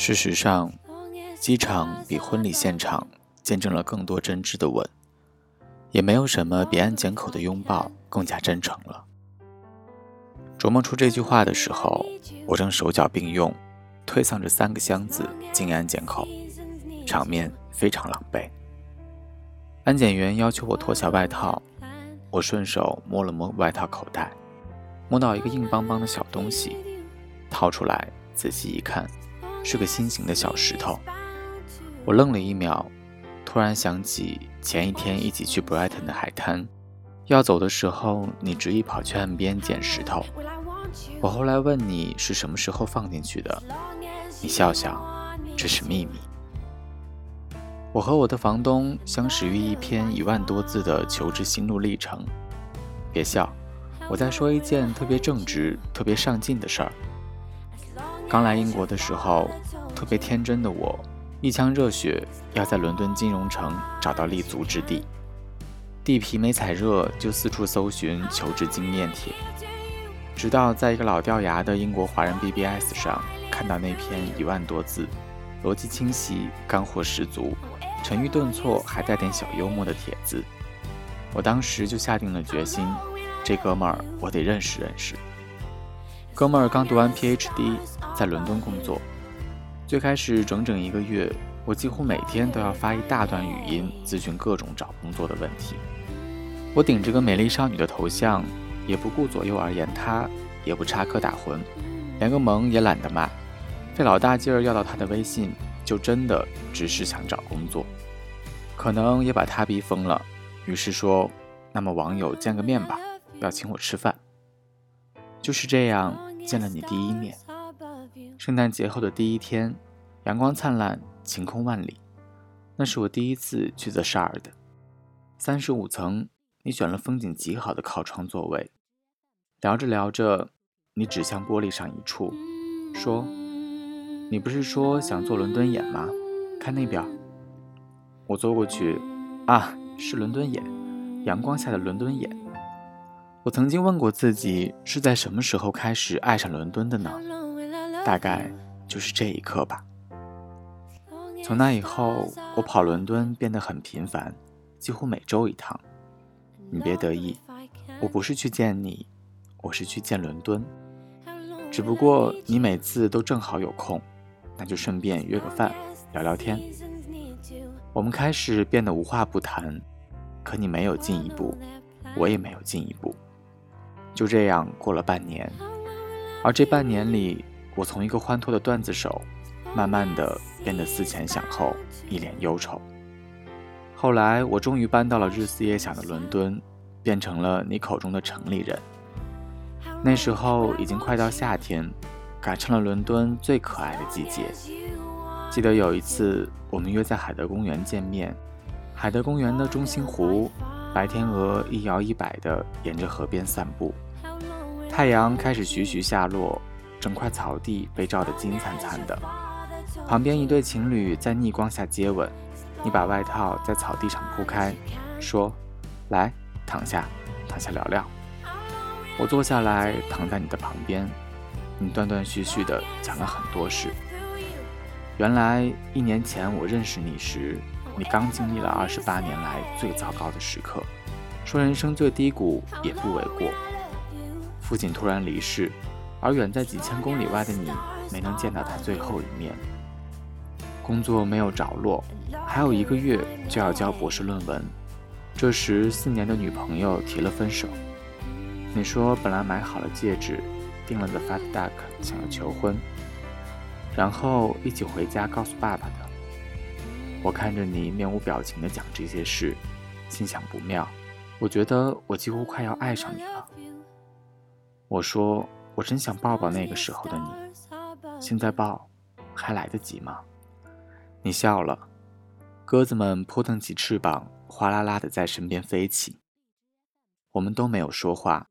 事实上，机场比婚礼现场见证了更多真挚的吻，也没有什么比安检口的拥抱更加真诚了。琢磨出这句话的时候，我正手脚并用，推搡着三个箱子进安检口，场面非常狼狈。安检员要求我脱下外套，我顺手摸了摸外套口袋，摸到一个硬邦邦的小东西，掏出来仔细一看，是个心形的小石头。我愣了一秒，突然想起前一天一起去 Brighton 的海滩，要走的时候你执意跑去岸边捡石头。我后来问你是什么时候放进去的，你笑笑，这是秘密。我和我的房东相识于一篇一万多字的求职心路历程。别笑，我在说一件特别正直、特别上进的事儿。刚来英国的时候，特别天真的我，一腔热血要在伦敦金融城找到立足之地，地皮没踩热就四处搜寻求职经验帖。直到在一个老掉牙的英国华人 BBS 上看到那篇一万多字、逻辑清晰、干货十足、沉郁顿挫还带点小幽默的帖子，我当时就下定了决心，这哥们儿我得认识认识。哥们儿刚读完 PhD，在伦敦工作。最开始整整一个月，我几乎每天都要发一大段语音咨询各种找工作的问题。我顶着个美丽少女的头像。也不顾左右而言他，也不插科打诨，连个萌也懒得卖，费老大劲儿要到他的微信，就真的只是想找工作，可能也把他逼疯了，于是说：“那么网友见个面吧，要请我吃饭。”就是这样见了你第一面。圣诞节后的第一天，阳光灿烂，晴空万里，那是我第一次去 The Shard，三十五层，你选了风景极好的靠窗座位。聊着聊着，你指向玻璃上一处，说：“你不是说想做伦敦眼吗？看那边。”我坐过去，啊，是伦敦眼，阳光下的伦敦眼。我曾经问过自己，是在什么时候开始爱上伦敦的呢？大概就是这一刻吧。从那以后，我跑伦敦变得很频繁，几乎每周一趟。你别得意，我不是去见你。我是去见伦敦，只不过你每次都正好有空，那就顺便约个饭聊聊天。我们开始变得无话不谈，可你没有进一步，我也没有进一步，就这样过了半年。而这半年里，我从一个欢脱的段子手，慢慢的变得思前想后，一脸忧愁。后来我终于搬到了日思夜想的伦敦，变成了你口中的城里人。那时候已经快到夏天，赶上了伦敦最可爱的季节。记得有一次，我们约在海德公园见面。海德公园的中心湖，白天鹅一摇一摆地沿着河边散步。太阳开始徐徐下落，整块草地被照得金灿灿的。旁边一对情侣在逆光下接吻。你把外套在草地上铺开，说：“来，躺下，躺下聊聊。”我坐下来，躺在你的旁边，你断断续续地讲了很多事。原来一年前我认识你时，你刚经历了二十八年来最糟糕的时刻，说人生最低谷也不为过。父亲突然离世，而远在几千公里外的你没能见到他最后一面。工作没有着落，还有一个月就要交博士论文。这时，四年的女朋友提了分手。你说本来买好了戒指，订了 The Fat Duck，想要求婚，然后一起回家告诉爸爸的。我看着你面无表情的讲这些事，心想不妙。我觉得我几乎快要爱上你了。我说我真想抱抱那个时候的你，现在抱还来得及吗？你笑了，鸽子们扑腾起翅膀，哗啦啦的在身边飞起。我们都没有说话。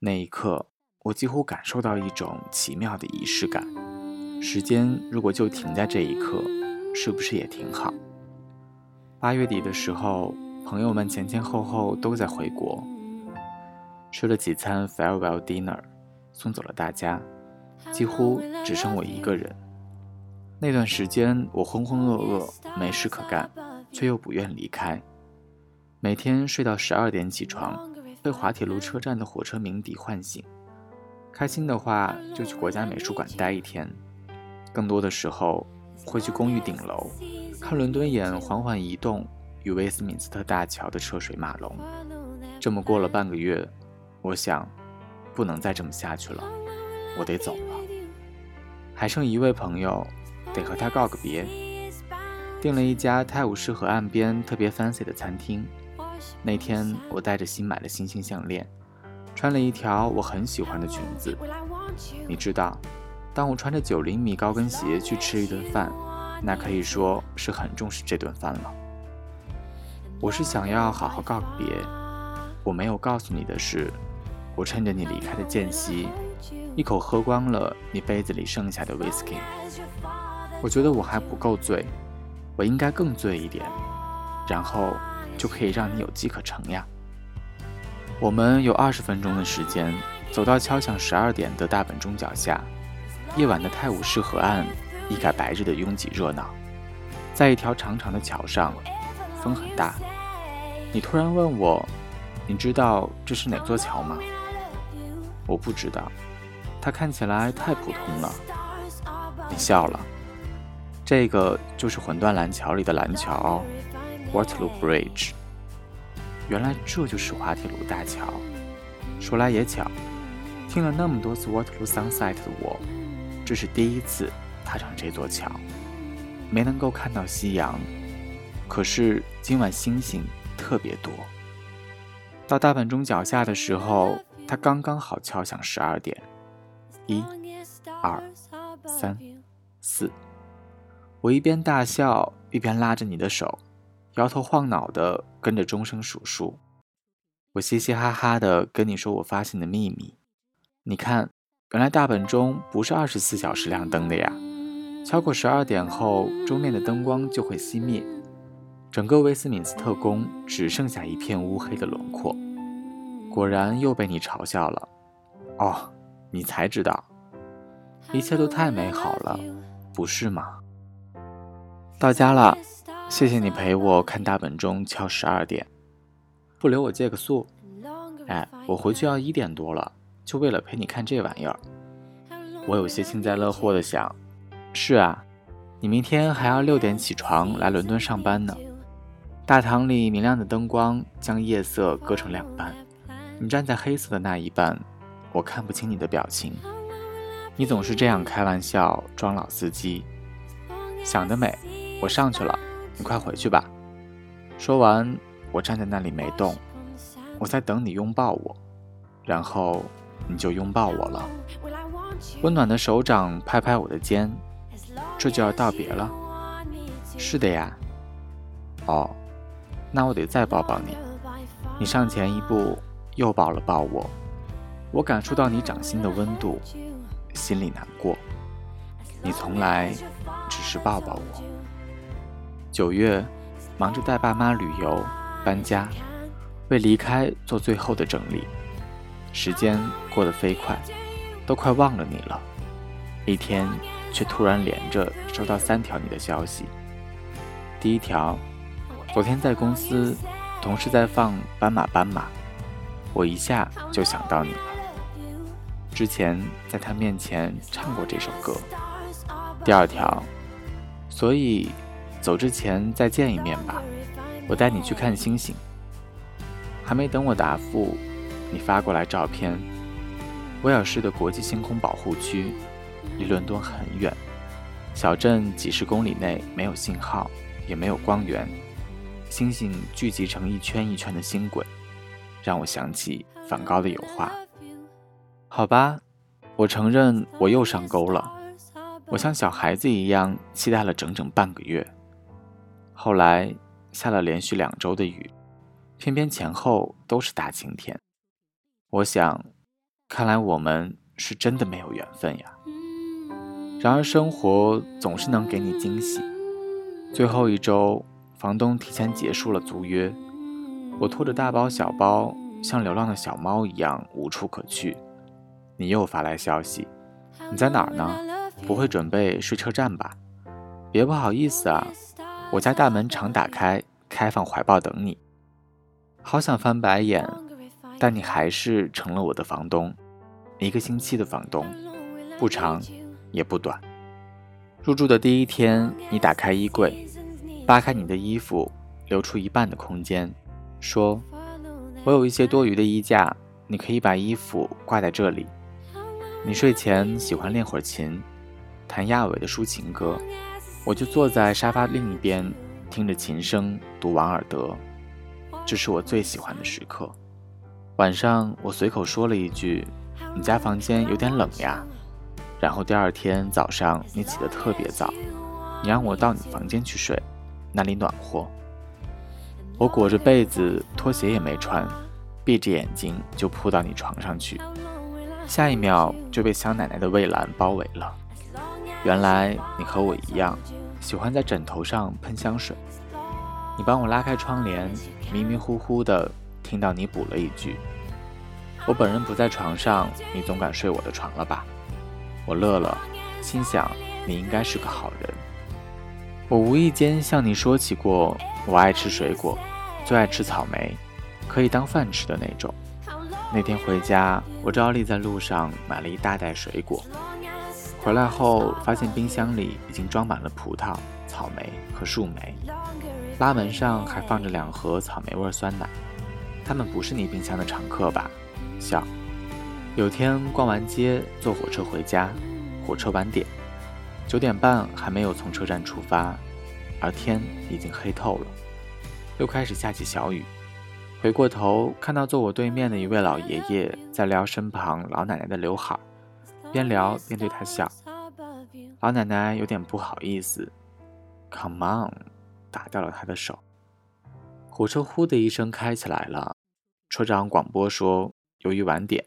那一刻，我几乎感受到一种奇妙的仪式感。时间如果就停在这一刻，是不是也挺好？八月底的时候，朋友们前前后后都在回国，吃了几餐 farewell dinner，送走了大家。几乎只剩我一个人。那段时间，我浑浑噩噩，没事可干，却又不愿离开。每天睡到十二点起床，被滑铁卢车站的火车鸣笛唤醒。开心的话，就去国家美术馆待一天；更多的时候，会去公寓顶楼，看伦敦眼缓缓移动与威斯敏斯特大桥的车水马龙。这么过了半个月，我想，不能再这么下去了，我得走了。还剩一位朋友，得和他告个别。订了一家泰晤士河岸边特别 fancy 的餐厅。那天我带着新买的星星项链，穿了一条我很喜欢的裙子。你知道，当我穿着九厘米高跟鞋去吃一顿饭，那可以说是很重视这顿饭了。我是想要好好告别。我没有告诉你的是，我趁着你离开的间隙。一口喝光了你杯子里剩下的 whisky，我觉得我还不够醉，我应该更醉一点，然后就可以让你有机可乘呀。我们有二十分钟的时间，走到敲响十二点的大本钟脚下。夜晚的泰晤士河岸一改白日的拥挤热闹，在一条长长的桥上，风很大。你突然问我，你知道这是哪座桥吗？我不知道。它看起来太普通了，你笑了。这个就是魂断蓝桥里的蓝桥，Waterloo Bridge。原来这就是滑铁卢大桥。说来也巧，听了那么多次 Waterloo Sunset 的我，这是第一次踏上这座桥。没能够看到夕阳，可是今晚星星特别多。到大本钟脚下的时候，它刚刚好敲响十二点。一、二、三、四，我一边大笑一边拉着你的手，摇头晃脑的跟着钟声数数。我嘻嘻哈哈的跟你说我发现的秘密。你看，原来大本钟不是二十四小时亮灯的呀。敲过十二点后，钟面的灯光就会熄灭，整个威斯敏斯特宫只剩下一片乌黑的轮廓。果然又被你嘲笑了。哦。你才知道，一切都太美好了，不是吗？到家了，谢谢你陪我看大本钟敲十二点，不留我借个宿？哎，我回去要一点多了，就为了陪你看这玩意儿。我有些幸灾乐祸的想：是啊，你明天还要六点起床来伦敦上班呢。大堂里明亮的灯光将夜色割成两半，你站在黑色的那一半。我看不清你的表情，你总是这样开玩笑装老司机。想得美，我上去了，你快回去吧。说完，我站在那里没动，我在等你拥抱我，然后你就拥抱我了。温暖的手掌拍拍我的肩，这就要道别了。是的呀。哦，那我得再抱抱你。你上前一步，又抱了抱我。我感受到你掌心的温度，心里难过。你从来只是抱抱我。九月，忙着带爸妈旅游、搬家，为离开做最后的整理。时间过得飞快，都快忘了你了。一天，却突然连着收到三条你的消息。第一条，昨天在公司，同事在放《斑马斑马》，我一下就想到你了。之前在他面前唱过这首歌。第二条，所以走之前再见一面吧，我带你去看星星。还没等我答复，你发过来照片。威尔士的国际星空保护区离伦敦很远，小镇几十公里内没有信号，也没有光源，星星聚集成一圈一圈的星轨，让我想起梵高的油画。好吧，我承认我又上钩了。我像小孩子一样期待了整整半个月，后来下了连续两周的雨，偏偏前后都是大晴天。我想，看来我们是真的没有缘分呀。然而生活总是能给你惊喜。最后一周，房东提前结束了租约，我拖着大包小包，像流浪的小猫一样无处可去。你又发来消息，你在哪儿呢？不会准备睡车站吧？别不好意思啊，我家大门常打开，开放怀抱等你。好想翻白眼，但你还是成了我的房东，一个星期的房东，不长也不短。入住的第一天，你打开衣柜，扒开你的衣服，留出一半的空间，说：“我有一些多余的衣架，你可以把衣服挂在这里。”你睡前喜欢练会儿琴，弹亚伟的抒情歌，我就坐在沙发另一边，听着琴声读王尔德。这是我最喜欢的时刻。晚上我随口说了一句：“你家房间有点冷呀。”然后第二天早上你起得特别早，你让我到你房间去睡，那里暖和。我裹着被子，拖鞋也没穿，闭着眼睛就扑到你床上去。下一秒就被香奶奶的蔚蓝包围了。原来你和我一样，喜欢在枕头上喷香水。你帮我拉开窗帘，迷迷糊糊的听到你补了一句：“我本人不在床上，你总敢睡我的床了吧？”我乐了，心想你应该是个好人。我无意间向你说起过，我爱吃水果，最爱吃草莓，可以当饭吃的那种。那天回家，我照例在路上买了一大袋水果。回来后，发现冰箱里已经装满了葡萄、草莓和树莓，拉门上还放着两盒草莓味酸奶。他们不是你冰箱的常客吧？笑。有天逛完街，坐火车回家，火车晚点，九点半还没有从车站出发，而天已经黑透了，又开始下起小雨。回过头，看到坐我对面的一位老爷爷在撩身旁老奶奶的刘海，边聊边对他笑。老奶奶有点不好意思，Come on，打掉了他的手。火车呼的一声开起来了，车长广播说，由于晚点，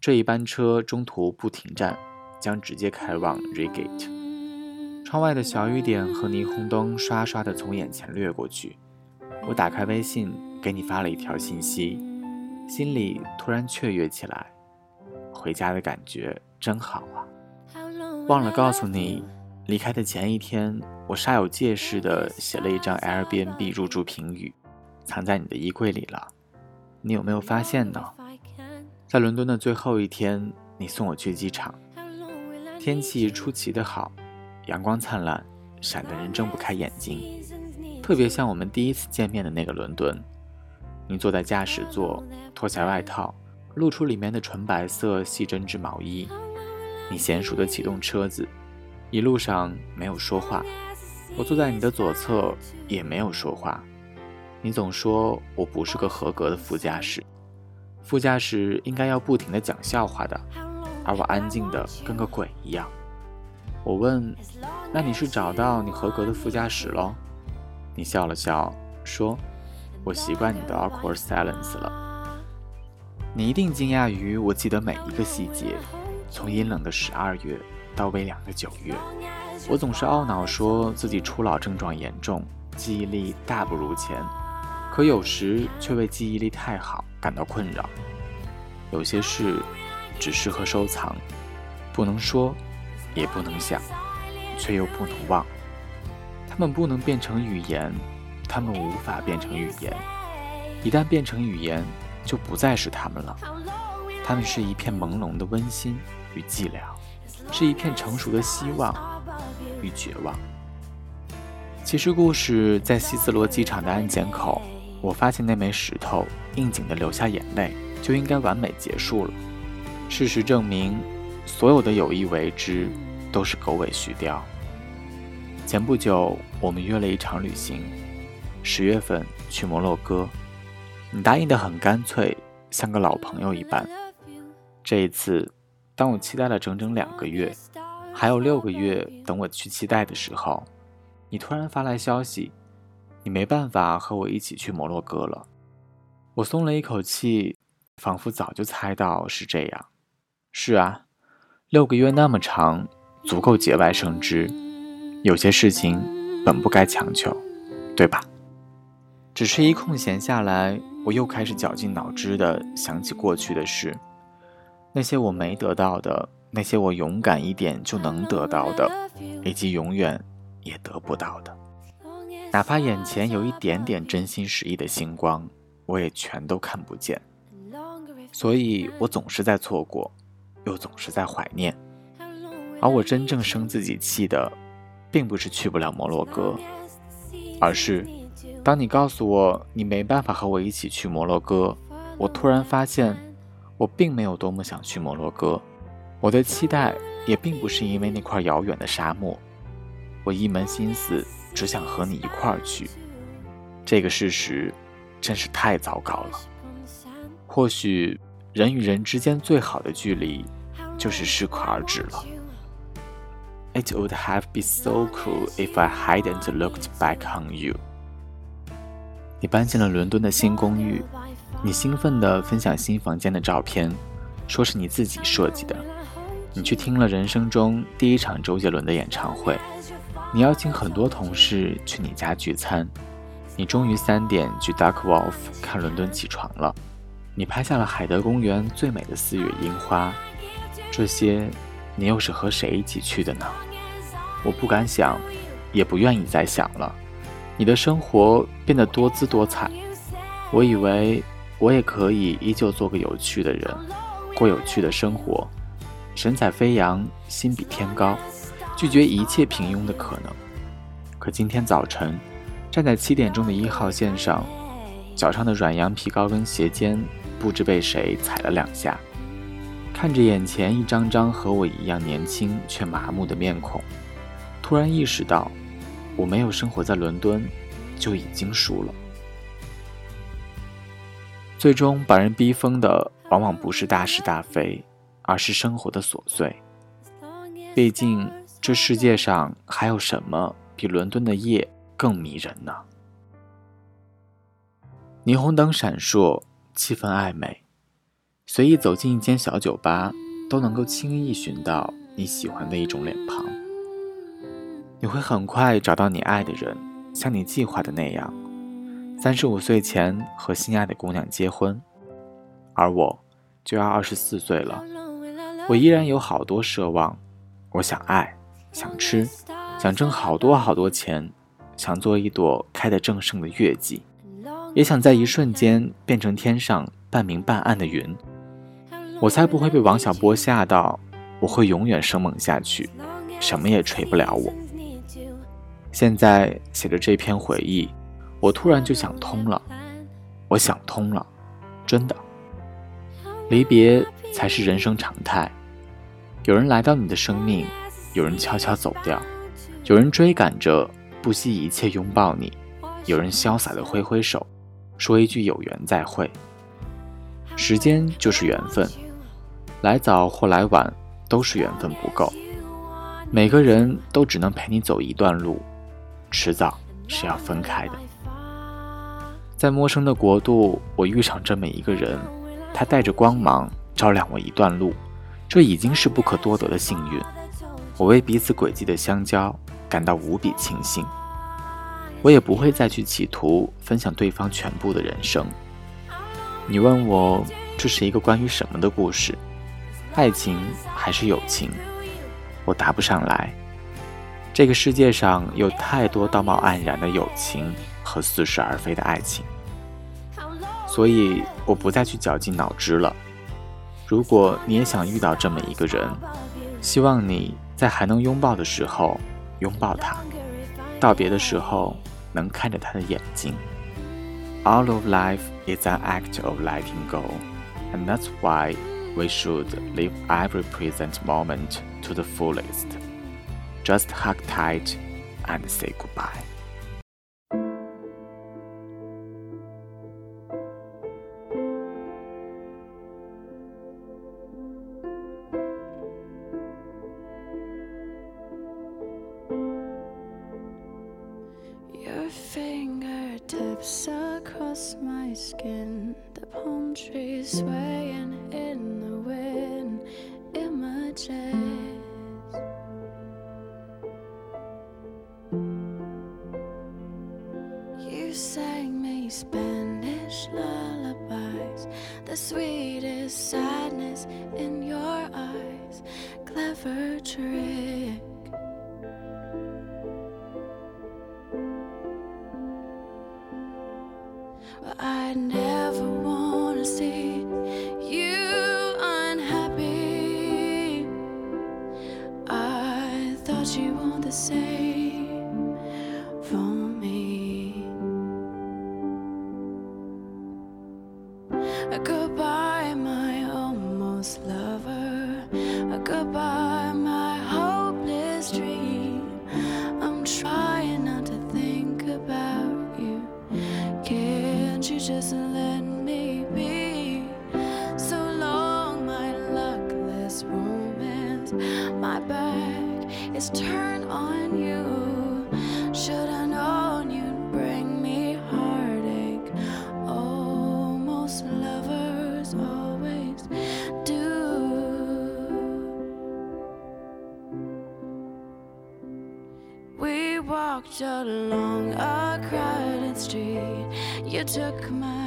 这一班车中途不停站，将直接开往 Regate。窗外的小雨点和霓虹灯刷刷的从眼前掠过去。我打开微信。给你发了一条信息，心里突然雀跃起来，回家的感觉真好啊！忘了告诉你，离开的前一天，我煞有介事的写了一张 Airbnb 入住评语，藏在你的衣柜里了。你有没有发现呢？在伦敦的最后一天，你送我去机场，天气出奇的好，阳光灿烂，闪得人睁不开眼睛，特别像我们第一次见面的那个伦敦。你坐在驾驶座，脱下外套，露出里面的纯白色细针织毛衣。你娴熟地启动车子，一路上没有说话。我坐在你的左侧，也没有说话。你总说我不是个合格的副驾驶，副驾驶应该要不停的讲笑话的，而我安静的跟个鬼一样。我问：“那你是找到你合格的副驾驶喽？”你笑了笑，说。我习惯你的 awkward silence 了。你一定惊讶于我记得每一个细节，从阴冷的十二月到微凉的九月。我总是懊恼说自己初老症状严重，记忆力大不如前，可有时却为记忆力太好感到困扰。有些事只适合收藏，不能说，也不能想，却又不能忘。它们不能变成语言。它们无法变成语言，一旦变成语言，就不再是它们了。它们是一片朦胧的温馨与寂寥，是一片成熟的希望与绝望。其实，故事在希斯罗机场的安检口，我发现那枚石头应景的流下眼泪，就应该完美结束了。事实证明，所有的有意为之，都是狗尾续貂。前不久，我们约了一场旅行。十月份去摩洛哥，你答应的很干脆，像个老朋友一般。这一次，当我期待了整整两个月，还有六个月等我去期待的时候，你突然发来消息，你没办法和我一起去摩洛哥了。我松了一口气，仿佛早就猜到是这样。是啊，六个月那么长，足够节外生枝。有些事情本不该强求，对吧？只是一空闲下来，我又开始绞尽脑汁地想起过去的事，那些我没得到的、那些我勇敢一点就能得到的，以及永远也得不到的。哪怕眼前有一点点真心实意的星光，我也全都看不见。所以我总是在错过，又总是在怀念。而我真正生自己气的，并不是去不了摩洛哥，而是当你告诉我你没办法和我一起去摩洛哥，我突然发现，我并没有多么想去摩洛哥。我的期待也并不是因为那块遥远的沙漠，我一门心思只想和你一块儿去。这个事实真是太糟糕了。或许人与人之间最好的距离，就是适可而止了。It would have been so cool if I hadn't looked back on you。你搬进了伦敦的新公寓，你兴奋地分享新房间的照片，说是你自己设计的。你去听了人生中第一场周杰伦的演唱会，你邀请很多同事去你家聚餐，你终于三点去 Duck Wolf 看伦敦起床了，你拍下了海德公园最美的四月樱花，这些你又是和谁一起去的呢？我不敢想，也不愿意再想了。你的生活变得多姿多彩，我以为我也可以依旧做个有趣的人，过有趣的生活。神采飞扬，心比天高，拒绝一切平庸的可能。可今天早晨，站在七点钟的一号线上，脚上的软羊皮高跟鞋尖不知被谁踩了两下，看着眼前一张张和我一样年轻却麻木的面孔，突然意识到，我没有生活在伦敦，就已经输了。最终把人逼疯的，往往不是大是大非。而是生活的琐碎。毕竟，这世界上还有什么比伦敦的夜更迷人呢？霓虹灯闪烁，气氛暧昧，随意走进一间小酒吧，都能够轻易寻到你喜欢的一种脸庞。你会很快找到你爱的人，像你计划的那样，三十五岁前和心爱的姑娘结婚，而我就要二十四岁了。我依然有好多奢望，我想爱，想吃，想挣好多好多钱，想做一朵开得正盛的月季，也想在一瞬间变成天上半明半暗的云。我才不会被王小波吓到，我会永远生猛下去，什么也锤不了我。现在写着这篇回忆，我突然就想通了，我想通了，真的，离别才是人生常态。有人来到你的生命，有人悄悄走掉，有人追赶着不惜一切拥抱你，有人潇洒的挥挥手，说一句有缘再会。时间就是缘分，来早或来晚都是缘分不够。每个人都只能陪你走一段路，迟早是要分开的。在陌生的国度，我遇上这么一个人，他带着光芒照亮我一段路。这已经是不可多得的幸运，我为彼此轨迹的相交感到无比庆幸。我也不会再去企图分享对方全部的人生。你问我这是一个关于什么的故事？爱情还是友情？我答不上来。这个世界上有太多道貌岸然的友情和似是而非的爱情，所以我不再去绞尽脑汁了。如果你也想遇到这么一个人，希望你在还能拥抱的时候拥抱他，道别的时候能看着他的眼睛。All of life is an act of letting go, and that's why we should live every present moment to the fullest. Just hug tight and say goodbye. But I never wanna see you unhappy. I thought you were the same. stood along a crowded street. You took my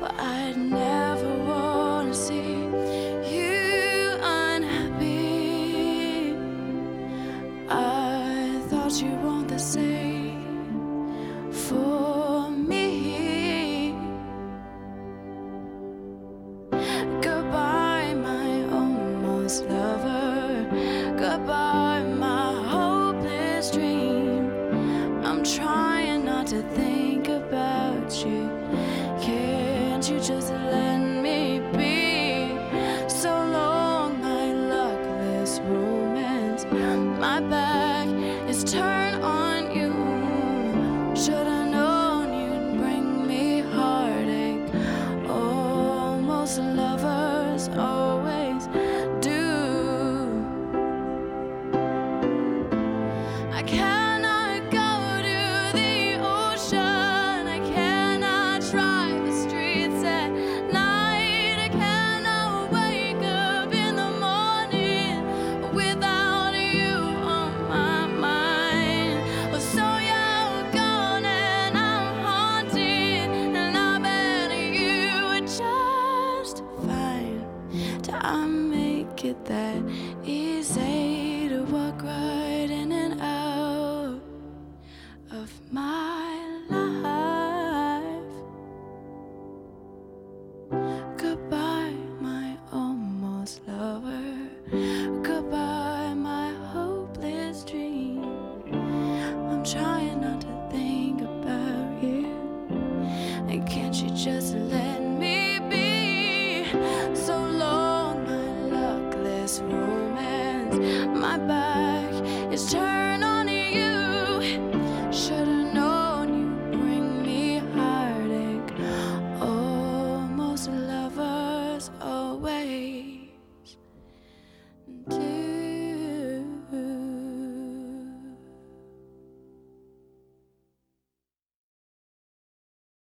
But I